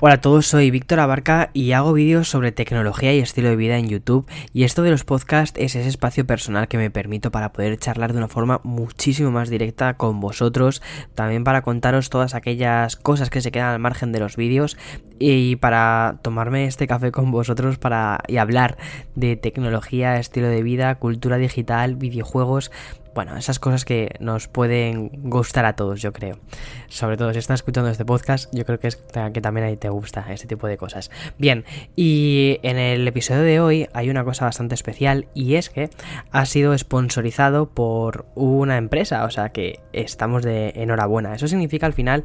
Hola a todos, soy Víctor Abarca y hago vídeos sobre tecnología y estilo de vida en YouTube. Y esto de los podcasts es ese espacio personal que me permito para poder charlar de una forma muchísimo más directa con vosotros, también para contaros todas aquellas cosas que se quedan al margen de los vídeos y para tomarme este café con vosotros para y hablar de tecnología, estilo de vida, cultura digital, videojuegos, bueno, esas cosas que nos pueden gustar a todos, yo creo. Sobre todo si estás escuchando este podcast, yo creo que es que también ahí te gusta este tipo de cosas. Bien, y en el episodio de hoy hay una cosa bastante especial y es que ha sido sponsorizado por una empresa, o sea que estamos de enhorabuena. Eso significa al final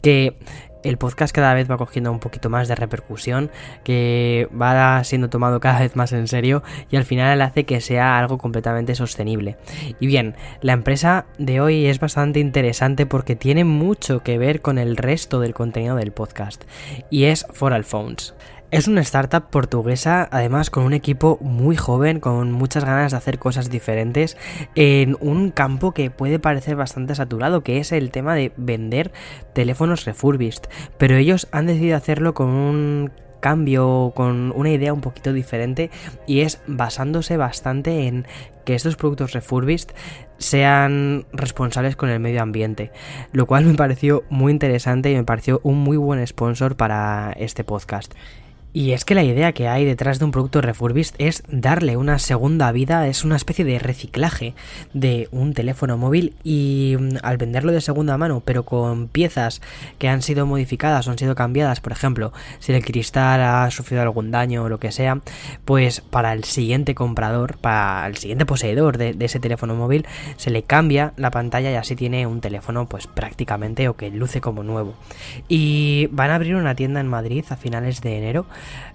que el podcast cada vez va cogiendo un poquito más de repercusión, que va siendo tomado cada vez más en serio y al final hace que sea algo completamente sostenible. Y bien, la empresa de hoy es bastante interesante porque tiene mucho que ver con el resto del contenido del podcast y es For Phones. Es una startup portuguesa, además con un equipo muy joven, con muchas ganas de hacer cosas diferentes, en un campo que puede parecer bastante saturado, que es el tema de vender teléfonos refurbished. Pero ellos han decidido hacerlo con un cambio, con una idea un poquito diferente y es basándose bastante en que estos productos refurbished sean responsables con el medio ambiente, lo cual me pareció muy interesante y me pareció un muy buen sponsor para este podcast. Y es que la idea que hay detrás de un producto refurbished es darle una segunda vida, es una especie de reciclaje de un teléfono móvil y mm, al venderlo de segunda mano, pero con piezas que han sido modificadas o han sido cambiadas, por ejemplo, si el cristal ha sufrido algún daño o lo que sea, pues para el siguiente comprador, para el siguiente poseedor de, de ese teléfono móvil, se le cambia la pantalla y así tiene un teléfono pues prácticamente o que luce como nuevo. Y van a abrir una tienda en Madrid a finales de enero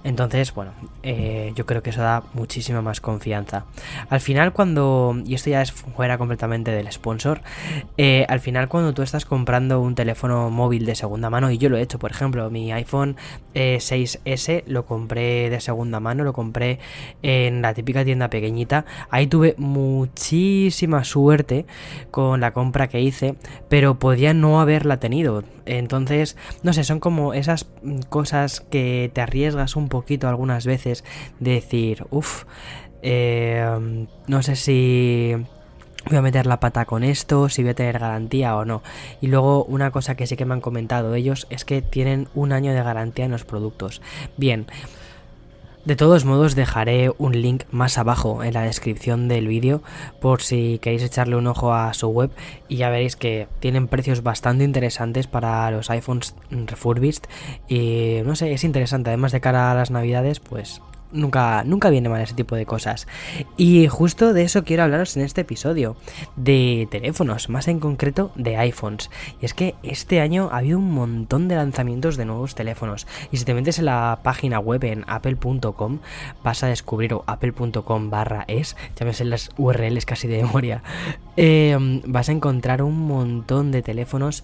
entonces, bueno, eh, yo creo que eso da muchísima más confianza. Al final, cuando, y esto ya es fuera completamente del sponsor, eh, al final cuando tú estás comprando un teléfono móvil de segunda mano, y yo lo he hecho, por ejemplo, mi iPhone 6S eh, lo compré de segunda mano, lo compré en la típica tienda pequeñita, ahí tuve muchísima suerte con la compra que hice, pero podía no haberla tenido. Entonces, no sé, son como esas cosas que te un poquito algunas veces de decir, uff, eh, no sé si voy a meter la pata con esto, si voy a tener garantía o no. Y luego una cosa que sí que me han comentado ellos es que tienen un año de garantía en los productos. Bien. De todos modos dejaré un link más abajo en la descripción del vídeo por si queréis echarle un ojo a su web y ya veréis que tienen precios bastante interesantes para los iPhones refurbished y no sé, es interesante, además de cara a las navidades pues nunca, nunca viene mal ese tipo de cosas. Y justo de eso quiero hablaros en este episodio, de teléfonos, más en concreto de iPhones. Y es que este año ha habido un montón de lanzamientos de nuevos teléfonos. Y si te metes en la página web en apple.com, vas a descubrir, o apple.com barra es, ya me sé las URLs casi de memoria, eh, vas a encontrar un montón de teléfonos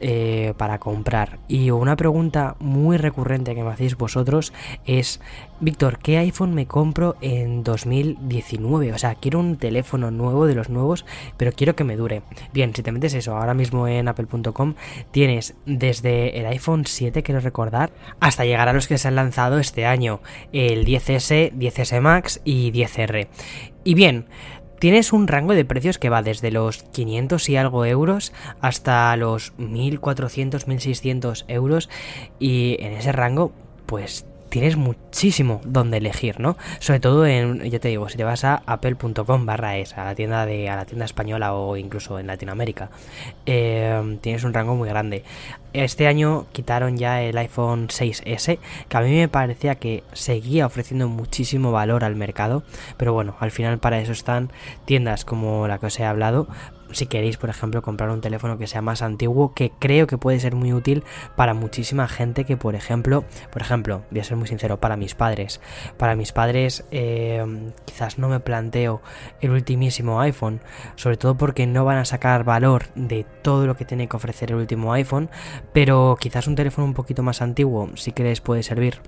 eh, para comprar. Y una pregunta muy recurrente que me hacéis vosotros es, Víctor, ¿qué iPhone me compro en 2019? O sea, quiero un teléfono nuevo de los nuevos, pero quiero que me dure. Bien, si te metes eso ahora mismo en apple.com, tienes desde el iPhone 7, quiero recordar, hasta llegar a los que se han lanzado este año, el 10S, 10S Max y 10R. Y bien, Tienes un rango de precios que va desde los 500 y algo euros hasta los 1400, 1600 euros y en ese rango pues tienes muchísimo donde elegir, ¿no? Sobre todo en, ya te digo, si te vas a apple.com barra es, a la tienda de, a la tienda española o incluso en Latinoamérica, eh, tienes un rango muy grande. Este año quitaron ya el iPhone 6S, que a mí me parecía que seguía ofreciendo muchísimo valor al mercado, pero bueno, al final para eso están tiendas como la que os he hablado, si queréis, por ejemplo, comprar un teléfono que sea más antiguo, que creo que puede ser muy útil para muchísima gente que, por ejemplo, por ejemplo, voy a ser muy sincero, para mis padres, para mis padres eh, quizás no me planteo el ultimísimo iPhone, sobre todo porque no van a sacar valor de todo lo que tiene que ofrecer el último iPhone, pero quizás un teléfono un poquito más antiguo sí que puede servir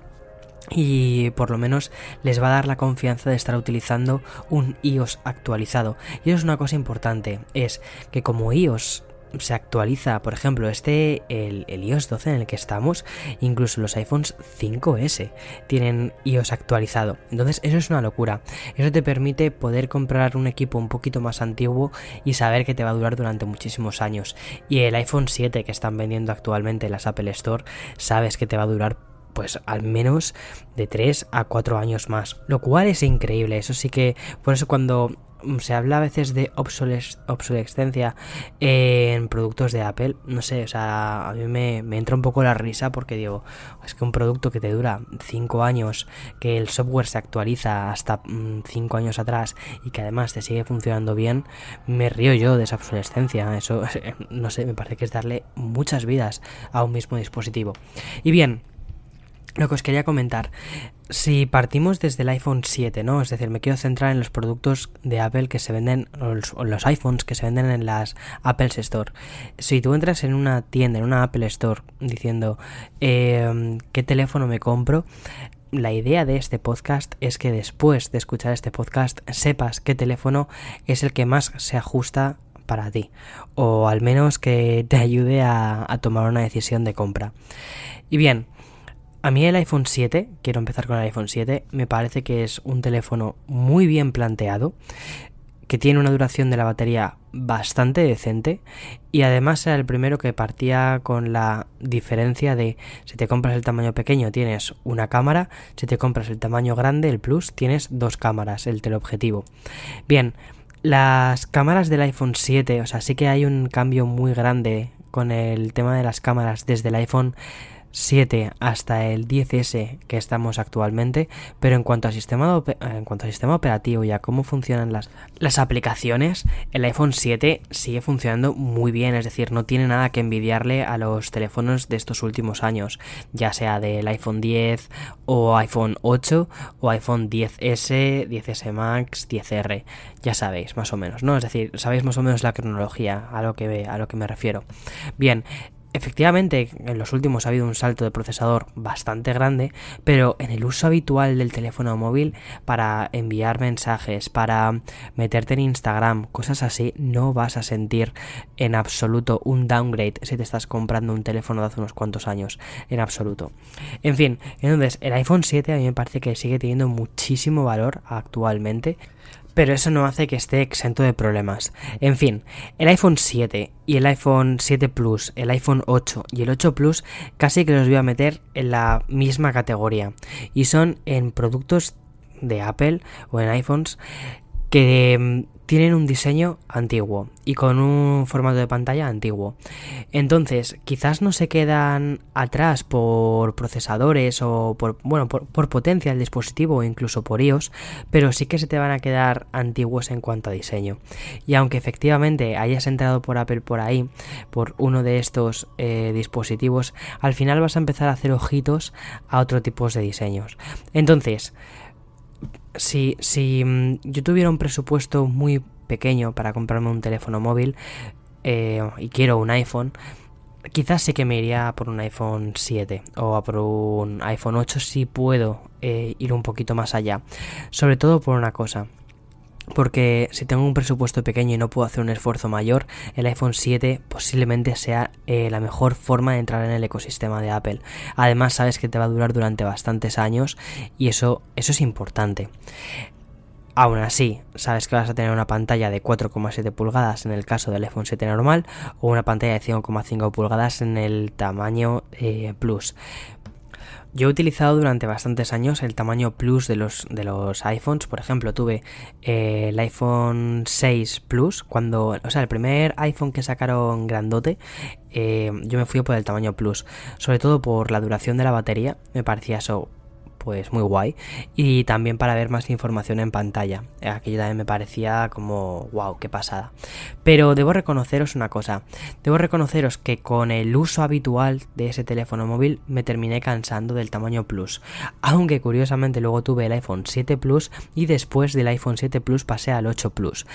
y por lo menos les va a dar la confianza de estar utilizando un iOS actualizado. Y eso es una cosa importante, es que como iOS se actualiza, por ejemplo, este, el, el, iOS 12 en el que estamos, incluso los iPhones 5S tienen iOS actualizado. Entonces eso es una locura. Eso te permite poder comprar un equipo un poquito más antiguo y saber que te va a durar durante muchísimos años. Y el iPhone 7 que están vendiendo actualmente en las Apple Store, sabes que te va a durar pues al menos de 3 a 4 años más, lo cual es increíble, eso sí que, por eso cuando Mm, se habla a veces de obsolescencia en productos de Apple. No sé, o sea, a mí me, entra un poco la risa porque digo, es que un producto que te dura 5 años, que el software se actualiza hasta 5 mm, años atrás y que además te sigue funcionando bien, me río yo de esa obsolescencia. Eso, no sé, me parece que es darle muchas vidas a un mismo dispositivo. Y bien, lo que os quería comentar, si partimos desde el iPhone 7, ¿no? Es decir, me quiero centrar en los productos de Apple que se venden, o los, iPhones que se venden en las Apple Store. Si tú entras en una tienda, en una Apple Store, diciendo em, qué teléfono me compro, la idea de este podcast es que después de escuchar este podcast sepas qué teléfono es el que más se ajusta para ti, o al menos que te ayude a, a tomar una decisión de compra. Y bien, a mí el iPhone 7, quiero empezar con el iPhone 7, me parece que es un teléfono muy bien planteado, que tiene una duración de la batería bastante decente y además era el primero que partía con la diferencia de si te compras el tamaño pequeño tienes una cámara, si te compras el tamaño grande, el Plus, tienes dos cámaras, el teleobjetivo. Bien, las cámaras del iPhone 7, o sea, sí que hay un cambio muy grande con el tema de las cámaras desde el iPhone 7 hasta el 10S que estamos actualmente, pero en cuanto, al sistema en cuanto sistema operativo y a cómo funcionan las, las aplicaciones, el iPhone 7 sigue funcionando muy bien, es decir, no tiene nada que envidiarle a los teléfonos de estos últimos años, ya sea del iPhone 10 o iPhone 8 o iPhone 10S, 10S Max, 10R, ya sabéis más o menos, ¿no? Es decir, sabéis más o menos la cronología a lo que, a lo que me refiero. Bien, Efectivamente, en los últimos ha habido un salto de procesador bastante grande, pero en el uso habitual del teléfono móvil para enviar mensajes, para meterte en Instagram, cosas así, no vas a sentir en absoluto un downgrade si te estás comprando un teléfono de hace unos cuantos años, en absoluto. En fin, entonces el iPhone 7 a mí me parece que sigue teniendo muchísimo valor actualmente pero eso no hace que esté exento de problemas. En fin, el iPhone 7 y el iPhone 7 Plus, el iPhone 8 y el 8 Plus casi que los voy a meter en la misma categoría y son en productos de Apple o en iPhones que mm, tienen un diseño antiguo y con un formato de pantalla antiguo. Entonces, quizás no se quedan atrás por procesadores o por, bueno, por, potencia del dispositivo o incluso por iOS, pero sí que se te van a quedar antiguos en cuanto a diseño. Y aunque efectivamente hayas entrado por Apple por ahí, por uno de estos eh, dispositivos, al final vas a empezar a hacer ojitos a otro tipo de diseños. Entonces, si, si mm, yo tuviera un presupuesto muy pequeño para comprarme un teléfono móvil eh, y quiero un iPhone, quizás sí que me iría por un iPhone 7 o por un iPhone 8 si puedo eh, ir un poquito más allá. Sobre todo por una cosa. Porque si tengo un presupuesto pequeño y no puedo hacer un esfuerzo mayor, el iPhone 7 posiblemente sea eh, la mejor forma de entrar en el ecosistema de Apple. Además, sabes que te va a durar durante bastantes años y eso, eso es importante. Aún así, sabes que vas a tener una pantalla de 4,7 pulgadas en el caso del iPhone 7 normal o una pantalla de 5,5 pulgadas en el tamaño eh, Plus. Yo he utilizado durante bastantes años el tamaño Plus de los, de los iPhones. Por ejemplo, tuve eh, el iPhone 6 Plus, cuando, o sea, el primer iPhone que sacaron grandote, eh, yo me fui por el tamaño Plus. Sobre todo por la duración de la batería, me parecía eso pues muy guay. Y también para ver más información en pantalla. Aquello también me parecía como, wow, qué pasada. Pero debo reconoceros una cosa. Debo reconoceros que con el uso habitual de ese teléfono móvil me terminé cansando del tamaño Plus. Aunque curiosamente luego tuve el iPhone 7 Plus y después del iPhone 7 Plus pasé al 8 Plus.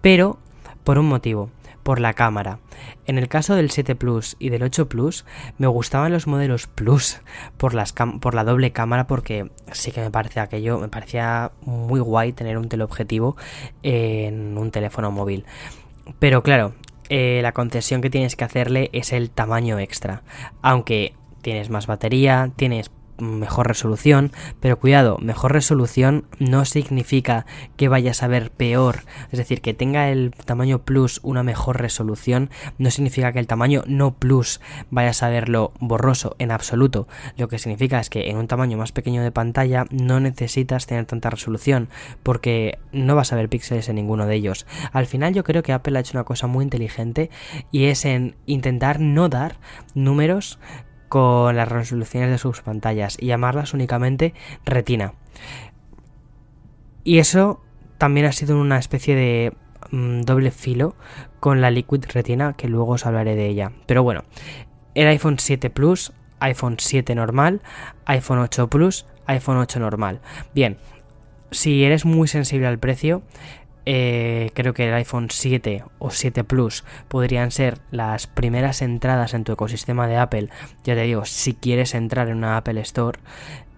Pero por un motivo por la cámara. En el caso del 7 Plus y del 8 Plus, me gustaban los modelos Plus por, por la doble cámara porque sí que me parece aquello, me parecía muy guay tener un teleobjetivo en un teléfono móvil. Pero claro, eh, la concesión que tienes que hacerle es el tamaño extra. Aunque tienes más batería, tienes mejor resolución, pero cuidado, mejor resolución no significa que vayas a ver peor, es decir, que tenga el tamaño plus una mejor resolución, no significa que el tamaño no plus vayas a verlo borroso en absoluto, lo que significa es que en un tamaño más pequeño de pantalla no necesitas tener tanta resolución, porque no vas a ver píxeles en ninguno de ellos. Al final yo creo que Apple ha hecho una cosa muy inteligente y es en intentar no dar números con las resoluciones de sus pantallas y llamarlas únicamente retina. Y eso también ha sido una especie de mm, doble filo con la Liquid Retina, que luego os hablaré de ella. Pero bueno, el iPhone 7 Plus, iPhone 7 normal, iPhone 8 Plus, iPhone 8 normal. Bien, si eres muy sensible al precio, eh, creo que el iPhone 7 o 7 Plus podrían ser las primeras entradas en tu ecosistema de Apple. Ya te digo, si quieres entrar en una Apple Store,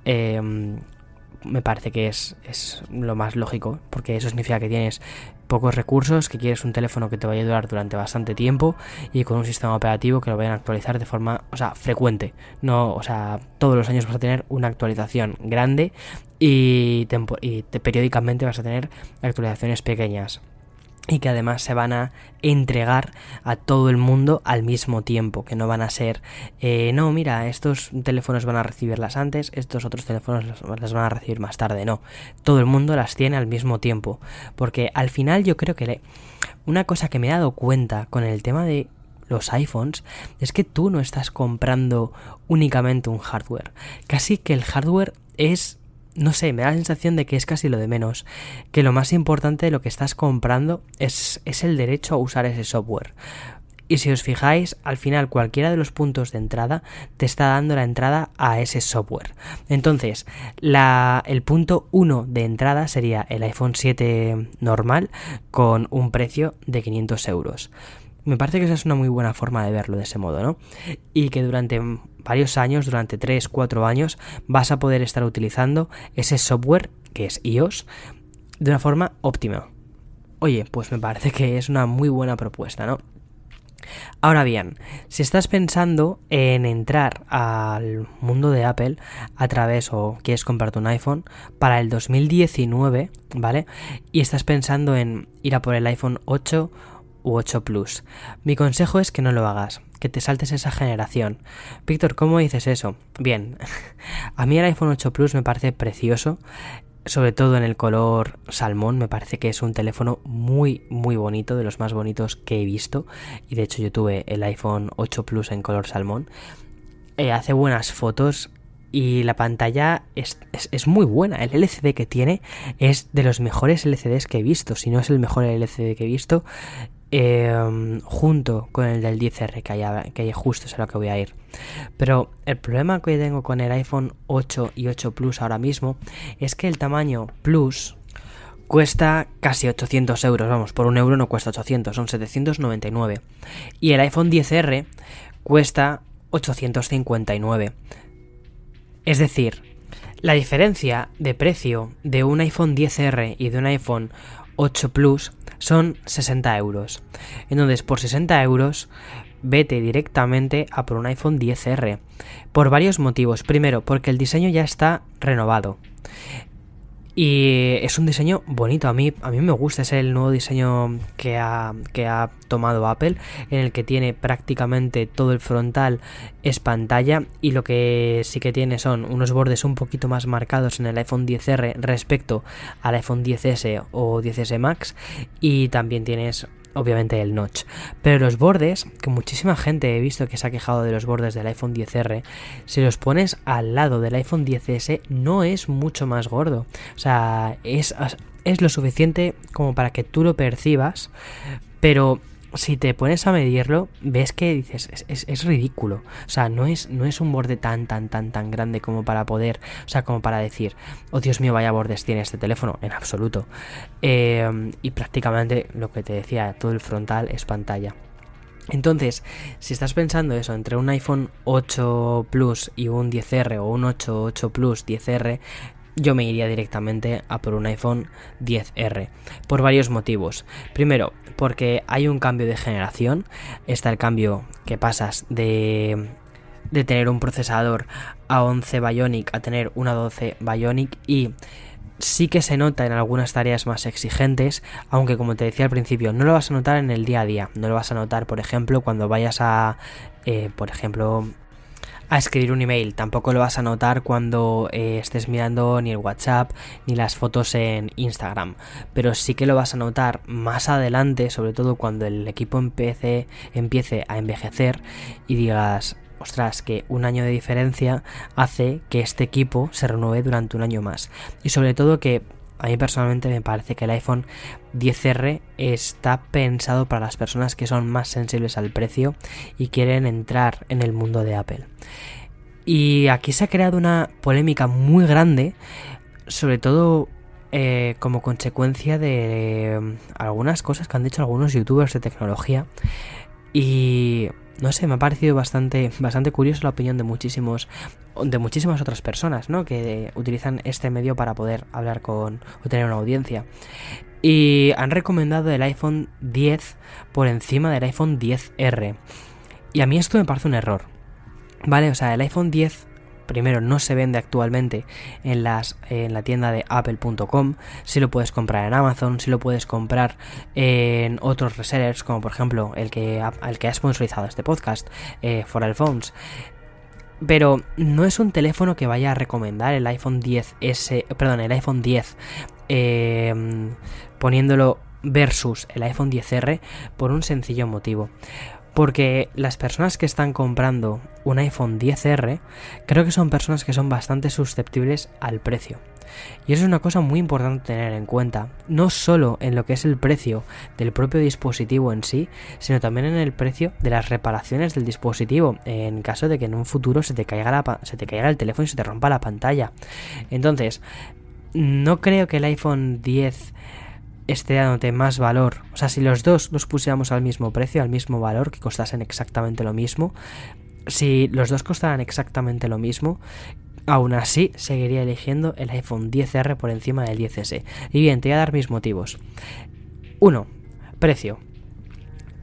em, me parece que es, es, lo más lógico, porque eso significa que tienes pocos recursos, que quieres un teléfono que te vaya a durar durante bastante tiempo y con un sistema operativo que lo vayan a actualizar de forma, o sea, frecuente. No, o sea, todos los años vas a tener una actualización grande y, periódicamente vas a tener actualizaciones pequeñas. Y que además se van a entregar a todo el mundo al mismo tiempo, que no van a ser, eh, no, mira, estos teléfonos van a recibirlas antes, estos otros teléfonos las, van a recibir más tarde, no, todo el mundo las tiene al mismo tiempo, porque al final yo creo que una cosa que me he dado cuenta con el tema de los iPhones es que tú no estás comprando únicamente un hardware, casi que el hardware es no sé, me da la sensación de que es casi lo de menos, que lo más importante de lo que estás comprando es, es el derecho a usar ese software. Y si os fijáis, al final cualquiera de los puntos de entrada te está dando la entrada a ese software. Entonces, la, el punto 1 de entrada sería el iPhone 7 normal con un precio de 500 euros. Me parece que esa es una muy buena forma de verlo de ese modo, ¿no? Y que durante varios años, durante 3, 4 años, vas a poder estar utilizando ese software que es iOS de una forma óptima. Oye, pues me parece que es una muy buena propuesta, ¿no? Ahora bien, si estás pensando en entrar al mundo de Apple a través o quieres comprarte un iPhone para el 2019, ¿vale? Y estás pensando en ir a por el iPhone 8 u 8 Plus. Mi consejo es que no lo hagas, que te saltes esa generación. Víctor, ¿cómo dices eso? Bien, a mí el iPhone 8 Plus me parece precioso, sobre todo en el color salmón, me parece que es un teléfono muy, muy bonito, de los más bonitos que he visto. Y de hecho yo tuve el iPhone 8 Plus en color salmón. Eh, hace buenas fotos, y la pantalla es, es, muy buena. El LCD que tiene es de los mejores LCDs que he visto. Si no es el mejor LCD que he visto. Em, junto con el del 10R que hay, que hay justo es a lo que voy a ir. Pero el problema que tengo con el iPhone 8 y 8 Plus ahora mismo es que el tamaño Plus cuesta casi 800 euros. Vamos, por un euro no cuesta 800, son 799. Y el iPhone 10R cuesta 859. Es decir, la diferencia de precio de un iPhone 10R y de un iPhone 8 Plus son 60 euros. Entonces, por 60 euros, vete directamente a por un iPhone 10R. Por varios motivos. Primero, porque el diseño ya está renovado. Y es un diseño bonito, a mí, a mí me gusta, es el nuevo diseño que ha, que ha tomado Apple, en el que tiene prácticamente todo el frontal es pantalla y lo que sí que tiene son unos bordes un poquito más marcados en el iPhone 10R respecto al iPhone 10S o 10S Max. Y también tienes obviamente el notch. Pero los bordes, que muchísima gente he visto que se ha quejado de los bordes del iPhone 10R, si los pones al lado del iPhone 10S no es mucho más gordo. O sea, es, es lo suficiente como para que tú lo percibas, pero si te pones a medirlo, ves que dices, es, ridículo. O sea, no es, no es un borde tan, tan, tan, tan grande como para poder, o sea, como para decir, oh Dios mío, vaya bordes tiene este teléfono, en absoluto. Eh, y prácticamente lo que te decía, todo el frontal es pantalla. Entonces, si estás pensando eso, entre un iPhone 8 Plus y un 10R o un 8, 8 Plus 10R, yo me iría directamente a por un iPhone 10R. Por varios motivos. Primero, porque hay un cambio de generación. Está el cambio que pasas de, de tener un procesador a 11 Bionic a tener una 12 Bionic y sí que se nota en algunas tareas más exigentes, aunque como te decía al principio, no lo vas a notar en el día a día. No lo vas a notar, por ejemplo, cuando vayas a, eh, por ejemplo, a escribir un email. Tampoco lo vas a notar cuando eh, estés mirando ni el WhatsApp ni las fotos en Instagram. Pero sí que lo vas a notar más adelante, sobre todo cuando el equipo empiece, empiece a envejecer y digas, ostras, que un año de diferencia hace que este equipo se renueve durante un año más. Y sobre todo que a mí personalmente me parece que el iPhone 10R está pensado para las personas que son más sensibles al precio y quieren entrar en el mundo de Apple. Y aquí se ha creado una polémica muy grande, sobre todo eh, como consecuencia de mm, algunas cosas que han dicho algunos youtubers de tecnología. Y no sé, me ha parecido bastante, bastante curioso la opinión de muchísimos, de muchísimas otras personas, ¿no? Que utilizan este medio para poder hablar con o tener una audiencia. Y han recomendado el iPhone 10 por encima del iPhone 10R. Y a mí esto me parece un error. ¿Vale? O sea, el iPhone 10 primero no se vende actualmente en, la tienda de apple.com, si lo puedes comprar en Amazon, si lo puedes comprar en otros resellers, como por ejemplo el que, el que ha sponsorizado este podcast, eh, For All Phones. Pero no es un teléfono que vaya a recomendar el iPhone 10S, perdón, el iPhone 10 em, poniéndolo versus el iPhone 10R por un sencillo motivo. Porque las personas que están comprando un iPhone 10R creo que son personas que son bastante susceptibles al precio. Y eso es una cosa muy importante tener en cuenta, no solo en lo que es el precio del propio dispositivo en sí, sino también en el precio de las reparaciones del dispositivo, en caso de que en un futuro se te caiga, la, se te caiga el teléfono y se te rompa la pantalla. Entonces, no creo que el iPhone 10 esté dándote más valor. O sea, si los dos los pusiéramos al mismo precio, al mismo valor, que costasen exactamente lo mismo, si los dos costaran exactamente lo mismo, aún así seguiría eligiendo el iPhone 10R por encima del 10S. Y bien, te voy a dar mis motivos. 1. Precio.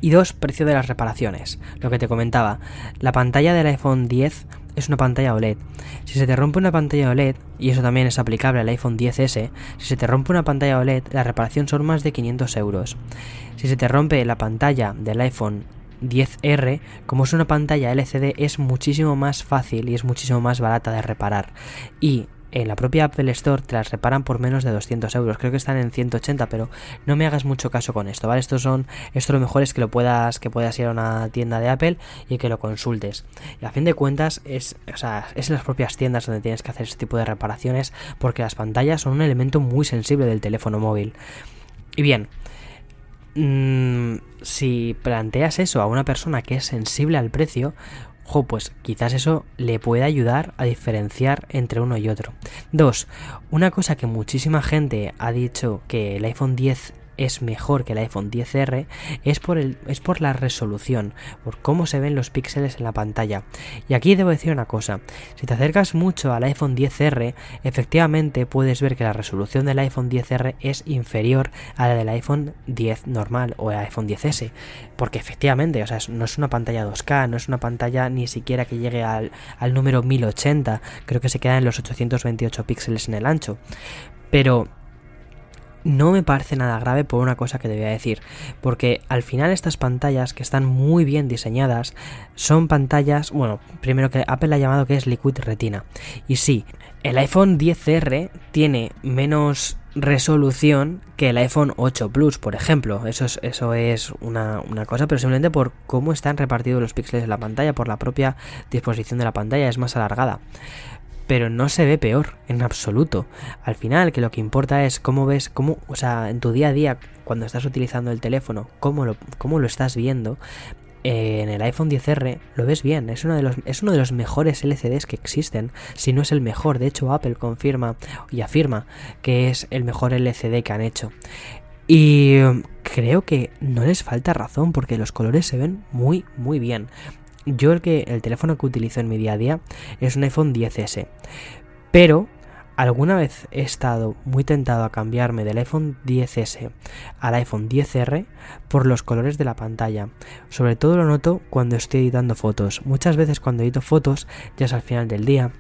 Y 2. Precio de las reparaciones. Lo que te comentaba, la pantalla del iPhone 10 es una pantalla OLED. Si se te rompe una pantalla OLED, y eso también es aplicable al iPhone 10S, si se te rompe una pantalla OLED, la reparación son más de 500 euros. Si se te rompe la pantalla del iPhone 10R, como es una pantalla LCD, es muchísimo más fácil y es muchísimo más barata de reparar. Y en la propia Apple Store te las reparan por menos de 200 euros. Creo que están en 180, pero no me hagas mucho caso con esto, ¿vale? Estos son, esto lo mejor es que lo puedas, que puedas ir a una tienda de Apple y que lo consultes. Y a fin de cuentas, es, o sea, es en las propias tiendas donde tienes que hacer este tipo de reparaciones, porque las pantallas son un elemento muy sensible del teléfono móvil. Y bien, mmm, si planteas eso a una persona que es sensible al precio, pues quizás eso le puede ayudar a diferenciar entre uno y otro. Dos, una cosa que muchísima gente ha dicho que el iPhone 10 es mejor que el iPhone 10R es por, el, es por la resolución, por cómo se ven los píxeles en la pantalla. Y aquí debo decir una cosa, si te acercas mucho al iPhone 10R, efectivamente puedes ver que la resolución del iPhone 10R es inferior a la del iPhone 10 normal o el iPhone 10S, porque efectivamente, o sea, no es una pantalla 2K, no es una pantalla ni siquiera que llegue al, al número 1080, creo que se queda en los 828 píxeles en el ancho. Pero no me parece nada grave por una cosa que te voy a decir, porque al final estas pantallas que están muy bien diseñadas son pantallas, bueno, primero que Apple ha llamado que es Liquid Retina. Y sí, el iPhone 10R tiene menos resolución que el iPhone 8 Plus, por ejemplo. Eso es, eso es una, una, cosa, pero simplemente por cómo están repartidos los píxeles en la pantalla, por la propia disposición de la pantalla, es más alargada pero no se ve peor en absoluto. Al final, que lo que importa es cómo ves, cómo, o sea, en tu día a día, cuando estás utilizando el teléfono, cómo lo, cómo lo estás viendo. Eh, en el iPhone 10R lo ves bien, es uno, de los, es uno de los mejores LCDs que existen, si no es el mejor, de hecho Apple confirma y afirma que es el mejor LCD que han hecho. Y creo que no les falta razón porque los colores se ven muy muy bien. Yo el, que, el teléfono que utilizo en mi día a día es un iPhone 10S. Pero alguna vez he estado muy tentado a cambiarme del iPhone 10S al iPhone 10R por los colores de la pantalla. Sobre todo lo noto cuando estoy editando fotos. Muchas veces cuando edito fotos, ya es al final del día,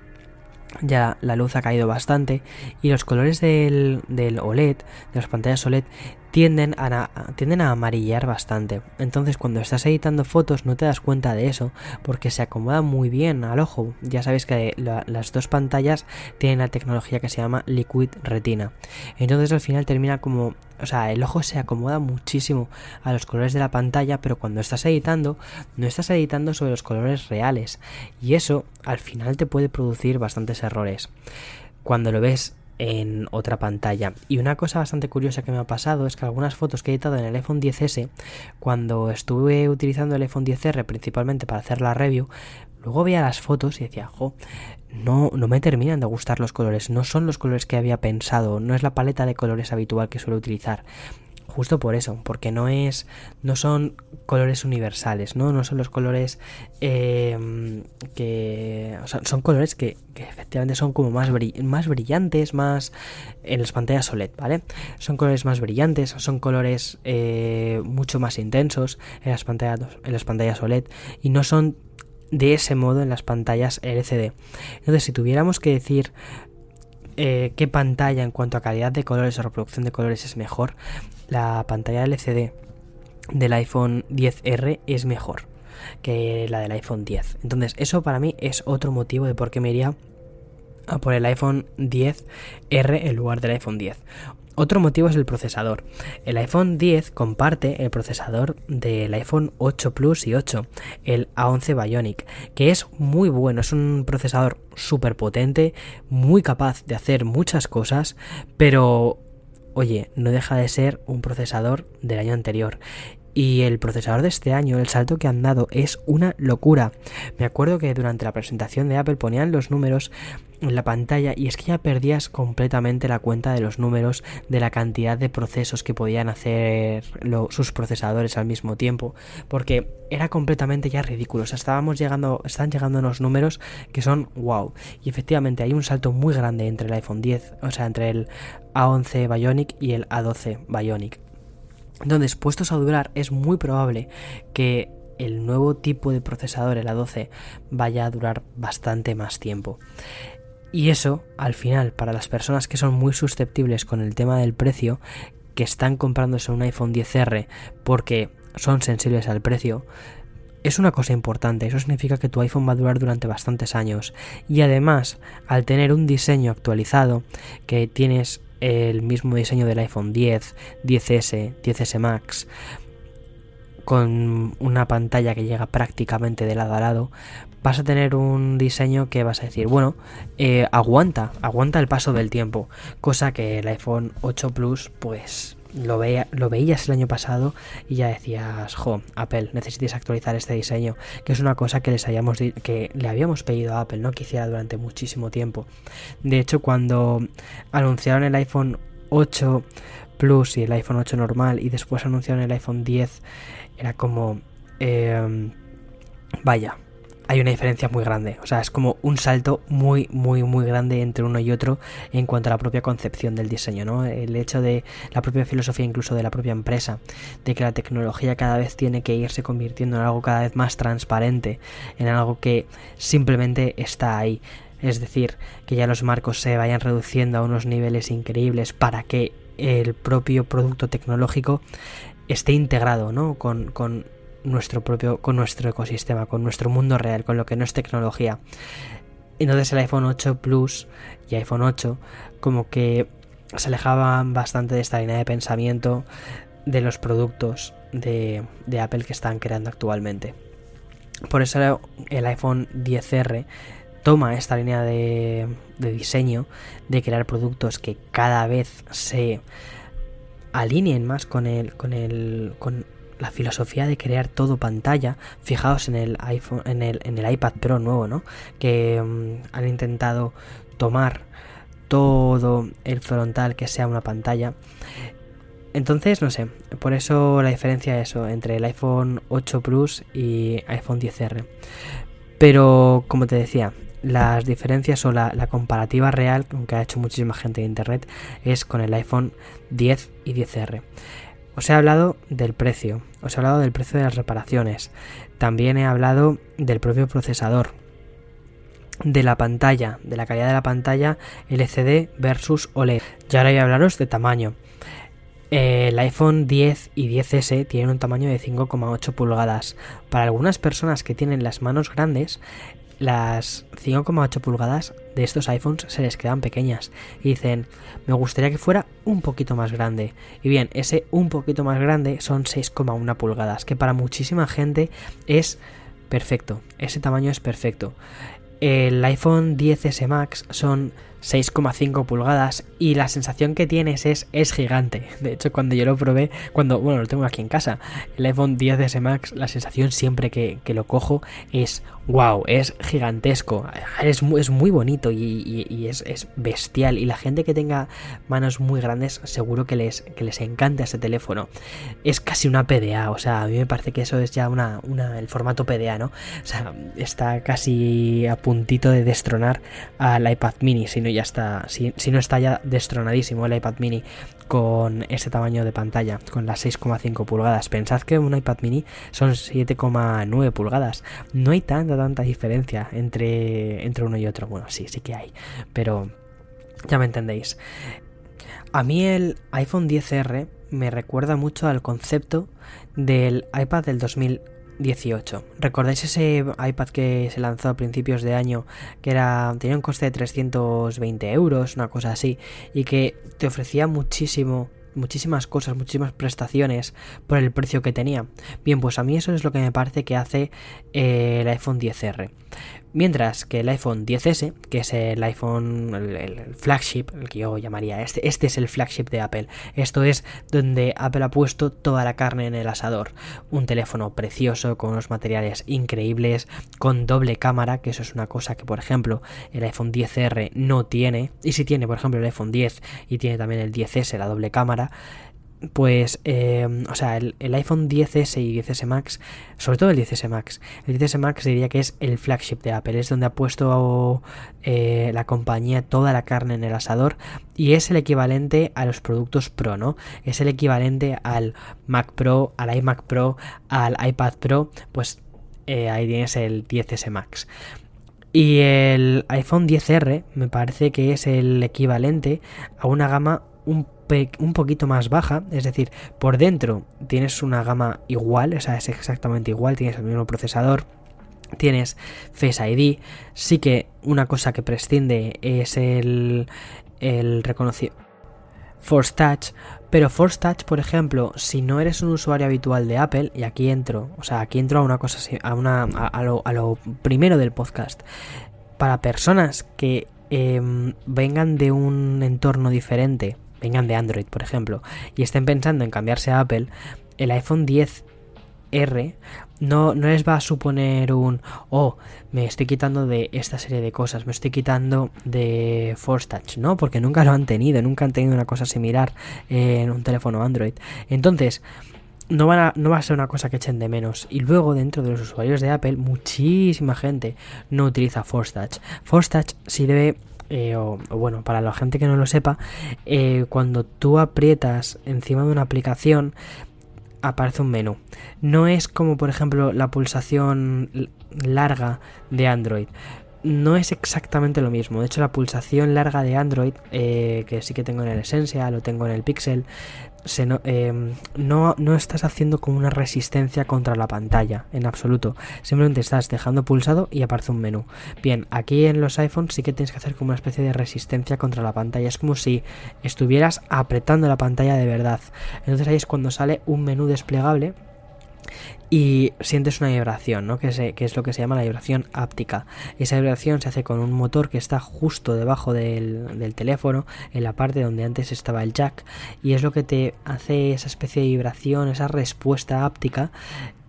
ya la luz ha caído bastante y los colores del, del OLED, de las pantallas OLED, tienden a, tienden a amarillar bastante. Entonces cuando estás editando fotos no te das cuenta de eso porque se acomoda muy bien al ojo. Ya sabes que las dos pantallas tienen la tecnología que se llama Liquid Retina. Entonces al final termina como... O sea, el ojo se acomoda muchísimo a los colores de la pantalla, pero cuando estás editando, no estás editando sobre los colores reales. Y eso al final te puede producir bastantes errores. Cuando lo ves en otra pantalla. Y una cosa bastante curiosa que me ha pasado es que algunas fotos que he editado en el iPhone 10S, cuando estuve utilizando el iPhone 10R principalmente para hacer la review, luego veía las fotos y decía, jo, no, no me terminan de gustar los colores, no son los colores que había pensado, no es la paleta de colores habitual que suelo utilizar justo por eso, porque no es, no son colores universales, no, no son los colores eh, que, son colores que, efectivamente son como más, más brillantes, más en las pantallas OLED, ¿vale? Son colores más brillantes, son colores eh, mucho más intensos en las pantallas, en las pantallas OLED y no son de ese modo en las pantallas LCD. Entonces, si tuviéramos que decir eh, qué pantalla en cuanto a calidad de colores o reproducción de colores es mejor, la pantalla LCD del iPhone 10R es mejor que la del iPhone 10. Entonces, eso para mí es otro motivo de por qué me iría a por el iPhone 10R en lugar del iPhone 10. Otro motivo es el procesador. El iPhone 10 comparte el procesador del iPhone 8 Plus y 8, el A11 Bionic, que es muy bueno, es un procesador súper potente, muy capaz de hacer muchas cosas, pero oye, no deja de ser un procesador del año anterior. Y el procesador de este año, el salto que han dado es una locura. Me acuerdo que durante la presentación de Apple ponían los números en la pantalla y es que ya perdías completamente la cuenta de los números de la cantidad de procesos que podían hacer sus procesadores al mismo tiempo porque era completamente ya ridículo. O sea, estábamos llegando están llegando unos números que son wow y efectivamente hay un salto muy grande entre el iPhone 10 o sea entre el A11 Bionic y el A12 Bionic entonces, puestos a durar, es muy probable que el nuevo tipo de procesador, el A12, vaya a durar bastante más tiempo. Y eso, al final, para las personas que son muy susceptibles con el tema del precio, que están comprándose un iPhone 10R porque son sensibles al precio, es una cosa importante, eso significa que tu iPhone va a durar durante bastantes años. Y además, al tener un diseño actualizado, que tienes el mismo diseño del iPhone 10, 10S, 10S Max, con una pantalla que llega prácticamente de lado a lado, vas a tener un diseño que vas a decir, bueno, eh, aguanta, aguanta el paso del tiempo, cosa que el iPhone 8 Plus pues lo, veía, lo veías el año pasado y ya decías, jo, Apple, necesitas actualizar este diseño, que es una cosa que les habíamos que le habíamos pedido a Apple, ¿no? Que hiciera durante muchísimo tiempo. De hecho, cuando anunciaron el iPhone 8 Plus y el iPhone 8 normal y después anunciaron el iPhone 10, era como... Eh, vaya, hay una diferencia muy grande. O sea, es como un salto muy, muy, muy grande entre uno y otro en cuanto a la propia concepción del diseño, ¿no? El hecho de la propia filosofía incluso de la propia empresa, de que la tecnología cada vez tiene que irse convirtiendo en algo cada vez más transparente, en algo que simplemente está ahí. Es decir, que ya los marcos se vayan reduciendo a unos niveles increíbles para que el propio producto tecnológico esté integrado, ¿no? Con, con nuestro propio, con nuestro ecosistema, con nuestro mundo real, con lo que no es tecnología. Entonces el iPhone 8 Plus y iPhone 8 como que se alejaban bastante de esta línea de pensamiento de los productos de, Apple que están creando actualmente. Por eso el iPhone 10R toma esta línea de, de diseño de crear productos que cada vez se alineen más con el, con el, con la filosofía de crear todo pantalla. Fijaos en el iPhone, en el, en el iPad Pro nuevo, ¿no? Que mm, han intentado tomar todo el frontal que sea una pantalla. Entonces, no sé, por eso la diferencia es eso entre el iPhone 8 Plus y iPhone 10R. Pero, como te decía, las diferencias o la, la, comparativa real, aunque ha hecho muchísima gente de internet, es con el iPhone 10 y 10R. Os he hablado del precio, os he hablado del precio de las reparaciones, también he hablado del propio procesador, de la pantalla, de la calidad de la pantalla LCD versus OLED. Y ahora voy a hablaros de tamaño. El iPhone 10 y 10S tienen un tamaño de 5,8 pulgadas. Para algunas personas que tienen las manos grandes, las 5,8 pulgadas de estos iPhones se les quedan pequeñas y dicen, me gustaría que fuera un poquito más grande. Y bien, ese un poquito más grande son 6,1 pulgadas, que para muchísima gente es perfecto. Ese tamaño es perfecto. El iPhone 10S Max son 6,5 pulgadas y la sensación que tienes es, es gigante. De hecho, cuando yo lo probé, cuando, bueno, lo tengo aquí en casa, el iPhone 10S Max, la sensación siempre que, que lo cojo es, wow, es gigantesco, es, es muy bonito y, y, es, es, bestial. Y la gente que tenga manos muy grandes, seguro que les, que les encanta ese teléfono. Es casi una PDA, o sea, a mí me parece que eso es ya una, una, el formato PDA, ¿no? O sea, está casi a puntito de destronar al iPad mini, si no ya está, si, no está ya destronadísimo el iPad mini con ese tamaño de pantalla, con las 6,5 pulgadas. Pensad que un iPad mini son 7,9 pulgadas. No hay tanta, tanta diferencia entre, entre uno y otro. Bueno, sí, sí que hay, pero ya me entendéis. A mí el iPhone 10R me recuerda mucho al concepto del iPad del 2000 18. ¿Recordáis ese iPad que se lanzó a principios de año que era tenía un coste de 320 euros, una cosa así, y que te ofrecía muchísimo muchísimas cosas, muchísimas prestaciones por el precio que tenía. Bien, pues a mí eso es lo que me parece que hace eh, el iPhone 10R. Mientras que el iPhone 10S, que es el iPhone, el, flagship, el que yo llamaría este, este es el flagship de Apple. Esto es donde Apple ha puesto toda la carne en el asador. Un teléfono precioso, con unos materiales increíbles, con doble cámara, que eso es una cosa que, por ejemplo, el iPhone 10R no tiene. Y si tiene, por ejemplo, el iPhone 10 y tiene también el 10S, la doble cámara, pues, eh, o sea, el, iPhone 10S y 10S Max, sobre todo el 10S Max, el 10S Max diría que es el flagship de Apple, es donde ha puesto eh, la compañía toda la carne en el asador y es el equivalente a los productos Pro, ¿no? Es el equivalente al Mac Pro, al iMac Pro, al iPad Pro, pues eh, ahí tienes el 10S Max. Y el iPhone 10R me parece que es el equivalente a una gama un un poquito más baja, es decir, por dentro tienes una gama igual, o sea, es exactamente igual, tienes el mismo procesador, tienes Face ID, sí que una cosa que prescinde es el, el reconocido Force Touch, pero Force Touch, por ejemplo, si no eres un usuario habitual de Apple, y aquí entro, o sea, aquí entro a una cosa a una a lo, primero del podcast, para personas que em, vengan de un entorno diferente vengan de Android, por ejemplo, y estén pensando en cambiarse a Apple, el iPhone 10R no, no les va a suponer un, oh, me estoy quitando de esta serie de cosas, me estoy quitando de Force Touch, ¿no? Porque nunca lo han tenido, nunca han tenido una cosa similar en un teléfono Android. Entonces, no, van a, no va a ser una cosa que echen de menos. Y luego, dentro de los usuarios de Apple, muchísima gente no utiliza Force Touch. Force Touch debe eh, o, bueno, para la gente que no lo sepa, eh, cuando tú aprietas encima de una aplicación, aparece un menú. No es como, por ejemplo, la pulsación larga de Android. No es exactamente lo mismo. De hecho, la pulsación larga de Android, eh, que sí que tengo en el Essential, lo tengo en el Pixel, Em, no, no, estás haciendo como una resistencia contra la pantalla, en absoluto. Simplemente estás dejando pulsado y aparece un menú. Bien, aquí en los iPhones sí que tienes que hacer como una especie de resistencia contra la pantalla. Es como si estuvieras apretando la pantalla de verdad. Entonces ahí es cuando sale un menú desplegable y sientes una vibración, ¿no? Que, es lo que se llama la vibración áptica. Esa vibración se hace con un motor que está justo debajo del, del, teléfono, en la parte donde antes estaba el jack, y es lo que te hace esa especie de vibración, esa respuesta áptica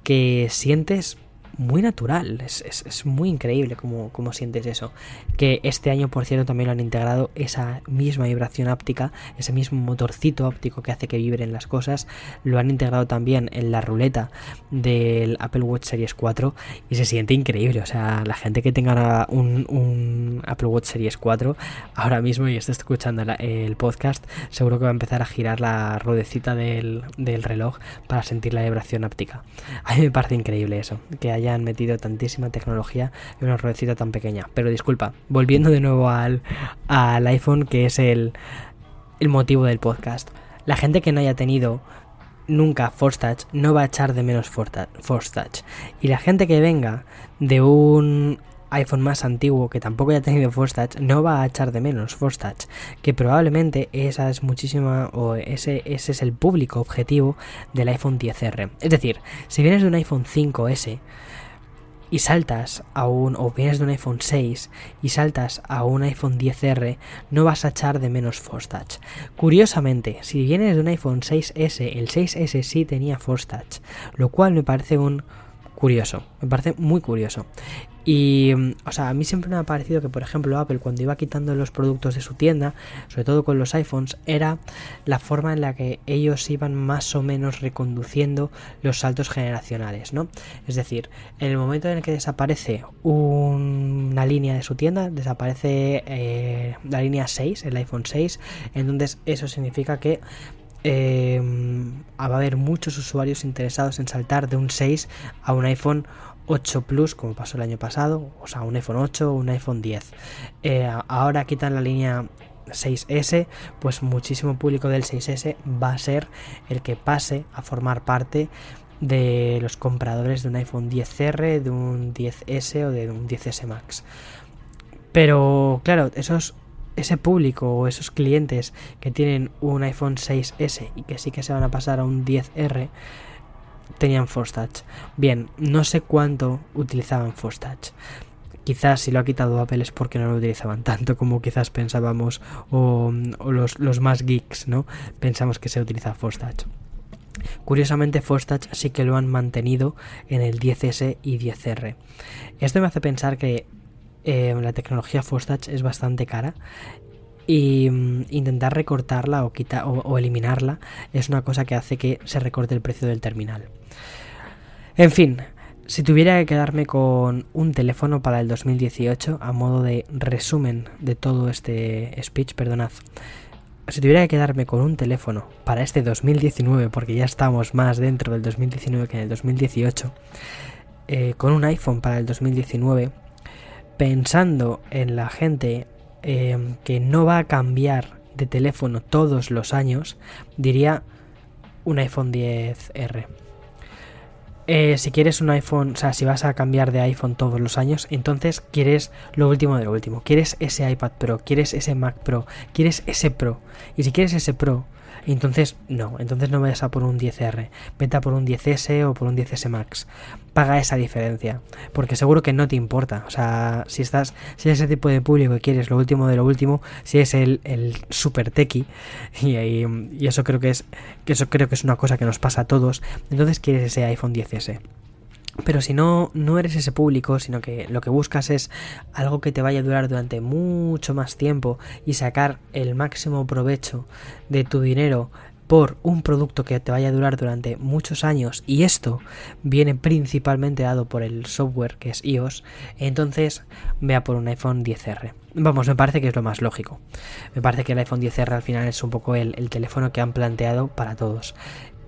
que sientes muy natural. Es, es, muy increíble cómo, cómo, sientes eso. Que este año, por cierto, también lo han integrado esa misma vibración áptica, ese mismo motorcito óptico que hace que vibren las cosas. Lo han integrado también en la ruleta del Apple Watch Series 4 y se siente increíble. O sea, la gente que tenga un, un Apple Watch Series 4 ahora mismo y esté escuchando el podcast, seguro que va a empezar a girar la ruedecita del, del reloj para sentir la vibración áptica. A mí me parece increíble eso, que hayan metido tantísima tecnología en una ruedecita tan pequeña. Pero disculpa, volviendo de nuevo al, al iPhone, que es el, el motivo del podcast. La gente que no haya tenido nunca Force Touch no va a echar de menos Force Touch. Y la gente que venga de un iPhone más antiguo que tampoco haya tenido Force Touch no va a echar de menos Force Touch, que probablemente esa es muchísima o ese, ese es el público objetivo del iPhone 10R. Es decir, si vienes de un iPhone 5S y saltas a un o vienes de un iPhone 6 y saltas a un iPhone 10R, no vas a echar de menos Force Touch. Curiosamente, si vienes de un iPhone 6S, el 6S sí tenía Force Touch, lo cual me parece un curioso, me parece muy curioso. Y, mm, o sea, a mí siempre me ha parecido que, por ejemplo, Apple cuando iba quitando los productos de su tienda, sobre todo con los iPhones, era la forma en la que ellos iban más o menos reconduciendo los saltos generacionales, ¿no? Es decir, en el momento en el que desaparece una línea de su tienda, desaparece eh, la línea 6, el iPhone 6, entonces eso significa que eh, va a haber muchos usuarios interesados en saltar de un 6 a un iPhone 8 Plus, como pasó el año pasado, o sea, un iPhone 8 o un iPhone 10. Eh, ahora quitan la línea 6S, pues muchísimo público del 6S va a ser el que pase a formar parte de los compradores de un iPhone 10R, de un 10S o de un 10S Max. Pero claro, esos ese público o esos clientes que tienen un iPhone 6S y que sí que se van a pasar a un 10R tenían Force. Bien, no sé cuánto utilizaban Force. Quizás si lo ha quitado Apple es porque no lo utilizaban tanto como quizás pensábamos o, los, los, más geeks, ¿no? Pensamos que se utiliza Force. Curiosamente, Force sí que lo han mantenido en el 10S y 10R. Esto me hace pensar que eh, la tecnología Force es bastante cara y mm, intentar recortarla o, o, eliminarla es una cosa que hace que se recorte el precio del terminal. En fin, si tuviera que quedarme con un teléfono para el 2018 a modo de resumen de todo este speech, perdonad. Si tuviera que quedarme con un teléfono para este 2019, porque ya estamos más dentro del 2019 que en el 2018, eh, con un iPhone para el 2019, pensando en la gente em, que no va a cambiar de teléfono todos los años, diría un iPhone 10R. Eh, si quieres un iPhone, o sea, si vas a cambiar de iPhone todos los años, entonces quieres lo último de lo último. Quieres ese iPad Pro, quieres ese Mac Pro, quieres ese Pro. Y si quieres ese Pro, entonces, no, entonces no vayas a por un 10R, vete a por un 10S o por un 10S Max. Paga esa diferencia, porque seguro que no te importa. O sea, si estás, si es ese tipo de público que quieres lo último de lo último, si es el, el super techie, y, y eso creo que es, eso creo que es una cosa que nos pasa a todos, entonces quieres ese iPhone 10S. Pero si no, no eres ese público, sino que lo que buscas es algo que te vaya a durar durante mucho más tiempo y sacar el máximo provecho de tu dinero por un producto que te vaya a durar durante muchos años y esto viene principalmente dado por el software que es iOS, entonces vea por un iPhone 10R. Vamos, me parece que es lo más lógico. Me parece que el iPhone 10R al final es un poco el, teléfono que han planteado para todos.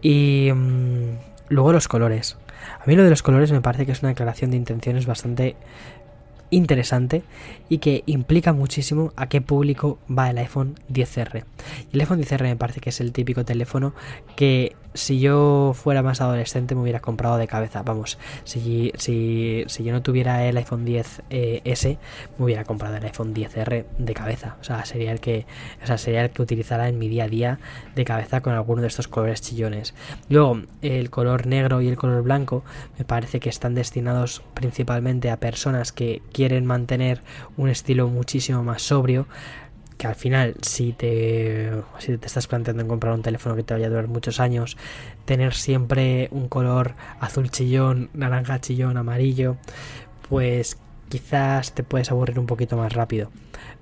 Y mm, luego los colores. A mí lo de los colores me parece que es una declaración de intenciones bastante interesante y que implica muchísimo a qué público va el iPhone 10R. el iPhone 10R me parece que es el típico teléfono que si yo fuera más adolescente me hubiera comprado de cabeza. Vamos, si, si, si yo no tuviera el iPhone 10S, eh, me hubiera comprado el iPhone 10R de cabeza. O sea, sería el que, o sea, sería el que utilizara en mi día a día de cabeza con alguno de estos colores chillones. Luego, el color negro y el color blanco me parece que están destinados principalmente a personas que quieren mantener un estilo muchísimo más sobrio que al final si te, si te estás planteando en comprar un teléfono que te vaya a durar muchos años, tener siempre un color azul chillón, naranja chillón, amarillo, pues quizás te puedes aburrir un poquito más rápido.